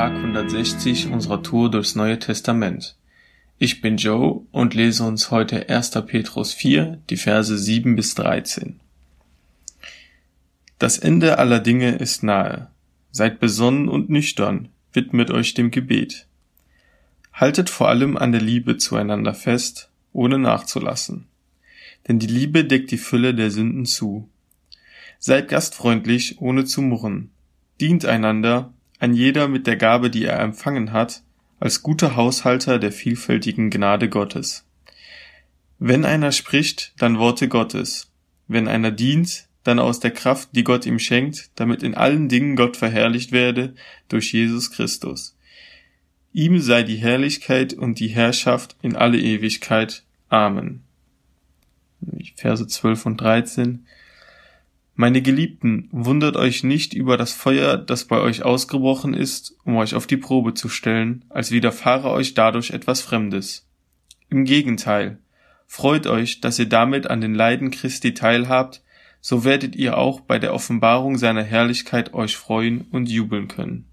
Tag 160 unserer Tour durchs Neue Testament. Ich bin Joe und lese uns heute 1. Petrus 4, die Verse 7 bis 13. Das Ende aller Dinge ist nahe. Seid besonnen und nüchtern, widmet euch dem Gebet. Haltet vor allem an der Liebe zueinander fest, ohne nachzulassen. Denn die Liebe deckt die Fülle der Sünden zu. Seid gastfreundlich, ohne zu murren. Dient einander, ein jeder mit der Gabe, die er empfangen hat, als guter Haushalter der vielfältigen Gnade Gottes. Wenn einer spricht, dann Worte Gottes. Wenn einer dient, dann aus der Kraft, die Gott ihm schenkt, damit in allen Dingen Gott verherrlicht werde durch Jesus Christus. Ihm sei die Herrlichkeit und die Herrschaft in alle Ewigkeit. Amen. Verse 12 und 13. Meine Geliebten, wundert euch nicht über das Feuer, das bei euch ausgebrochen ist, um euch auf die Probe zu stellen, als widerfahre euch dadurch etwas Fremdes. Im Gegenteil, freut euch, dass ihr damit an den Leiden Christi teilhabt, so werdet ihr auch bei der Offenbarung seiner Herrlichkeit euch freuen und jubeln können.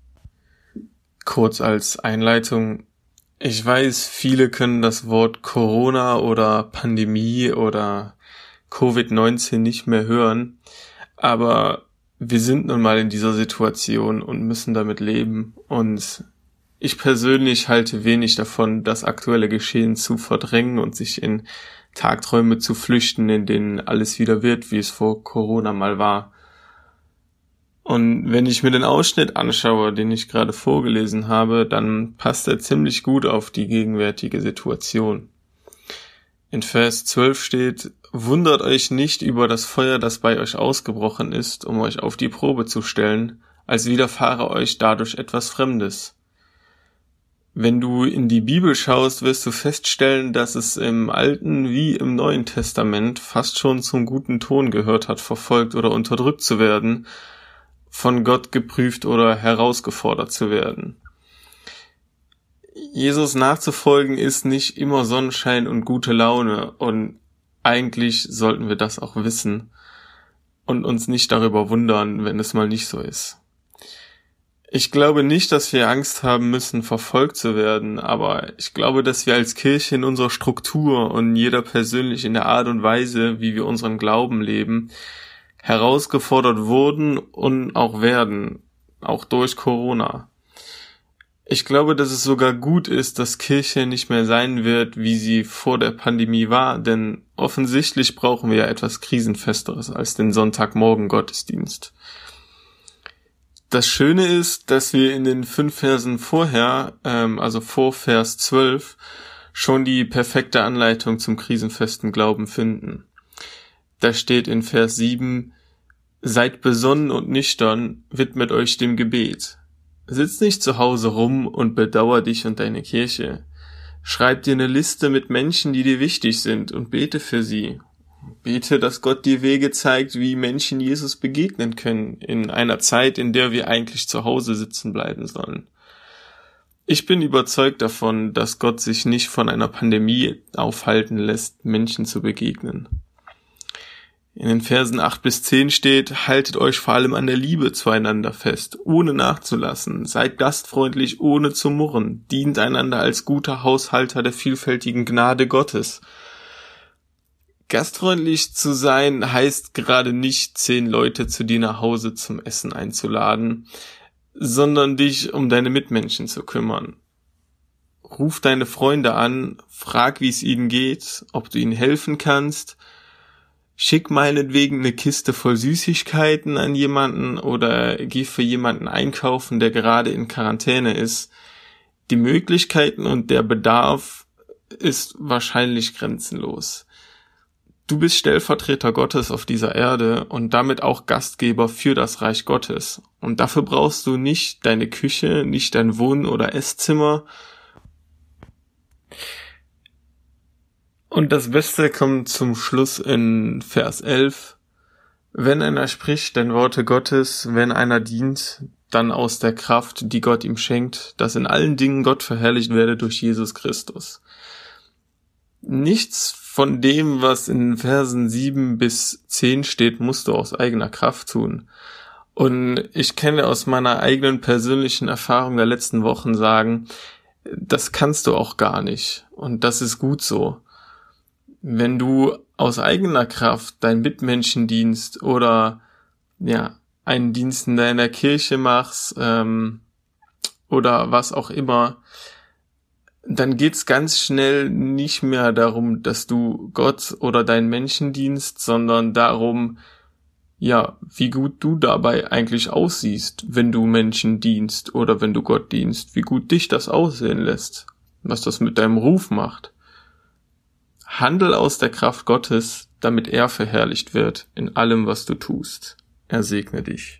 Kurz als Einleitung. Ich weiß, viele können das Wort Corona oder Pandemie oder Covid-19 nicht mehr hören. Aber wir sind nun mal in dieser Situation und müssen damit leben. Und ich persönlich halte wenig davon, das aktuelle Geschehen zu verdrängen und sich in Tagträume zu flüchten, in denen alles wieder wird, wie es vor Corona mal war. Und wenn ich mir den Ausschnitt anschaue, den ich gerade vorgelesen habe, dann passt er ziemlich gut auf die gegenwärtige Situation. In Vers 12 steht, Wundert euch nicht über das Feuer, das bei euch ausgebrochen ist, um euch auf die Probe zu stellen, als widerfahre euch dadurch etwas Fremdes. Wenn du in die Bibel schaust, wirst du feststellen, dass es im Alten wie im Neuen Testament fast schon zum guten Ton gehört hat, verfolgt oder unterdrückt zu werden, von Gott geprüft oder herausgefordert zu werden. Jesus nachzufolgen ist nicht immer Sonnenschein und gute Laune und eigentlich sollten wir das auch wissen und uns nicht darüber wundern, wenn es mal nicht so ist. Ich glaube nicht, dass wir Angst haben müssen, verfolgt zu werden, aber ich glaube, dass wir als Kirche in unserer Struktur und jeder persönlich in der Art und Weise, wie wir unseren Glauben leben, herausgefordert wurden und auch werden, auch durch Corona. Ich glaube, dass es sogar gut ist, dass Kirche nicht mehr sein wird, wie sie vor der Pandemie war, denn offensichtlich brauchen wir ja etwas Krisenfesteres als den Sonntagmorgen Gottesdienst. Das Schöne ist, dass wir in den fünf Versen vorher, ähm, also vor Vers 12, schon die perfekte Anleitung zum krisenfesten Glauben finden. Da steht in Vers 7, Seid besonnen und nüchtern, widmet euch dem Gebet. Sitz nicht zu Hause rum und bedauer dich und deine Kirche. Schreib dir eine Liste mit Menschen, die dir wichtig sind und bete für sie. Bete, dass Gott dir Wege zeigt, wie Menschen Jesus begegnen können in einer Zeit, in der wir eigentlich zu Hause sitzen bleiben sollen. Ich bin überzeugt davon, dass Gott sich nicht von einer Pandemie aufhalten lässt, Menschen zu begegnen. In den Versen 8 bis 10 steht, haltet euch vor allem an der Liebe zueinander fest, ohne nachzulassen, seid gastfreundlich, ohne zu murren, dient einander als guter Haushalter der vielfältigen Gnade Gottes. Gastfreundlich zu sein heißt gerade nicht, zehn Leute zu dir nach Hause zum Essen einzuladen, sondern dich um deine Mitmenschen zu kümmern. Ruf deine Freunde an, frag, wie es ihnen geht, ob du ihnen helfen kannst, schick meinetwegen eine Kiste voll Süßigkeiten an jemanden oder geh für jemanden einkaufen, der gerade in Quarantäne ist. Die Möglichkeiten und der Bedarf ist wahrscheinlich grenzenlos. Du bist Stellvertreter Gottes auf dieser Erde und damit auch Gastgeber für das Reich Gottes. Und dafür brauchst du nicht deine Küche, nicht dein Wohn- oder Esszimmer, Und das Beste kommt zum Schluss in Vers 11. Wenn einer spricht, denn Worte Gottes, wenn einer dient, dann aus der Kraft, die Gott ihm schenkt, dass in allen Dingen Gott verherrlicht werde durch Jesus Christus. Nichts von dem, was in Versen 7 bis 10 steht, musst du aus eigener Kraft tun. Und ich kenne aus meiner eigenen persönlichen Erfahrung der letzten Wochen sagen, das kannst du auch gar nicht. Und das ist gut so. Wenn du aus eigener Kraft deinen Mitmenschendienst oder ja, einen Dienst in deiner Kirche machst ähm, oder was auch immer, dann geht's ganz schnell nicht mehr darum, dass du Gott oder deinen Menschen dienst, sondern darum, ja, wie gut du dabei eigentlich aussiehst, wenn du Menschen dienst oder wenn du Gott dienst, wie gut dich das aussehen lässt, was das mit deinem Ruf macht. Handel aus der Kraft Gottes, damit er verherrlicht wird in allem, was du tust. Er segne dich.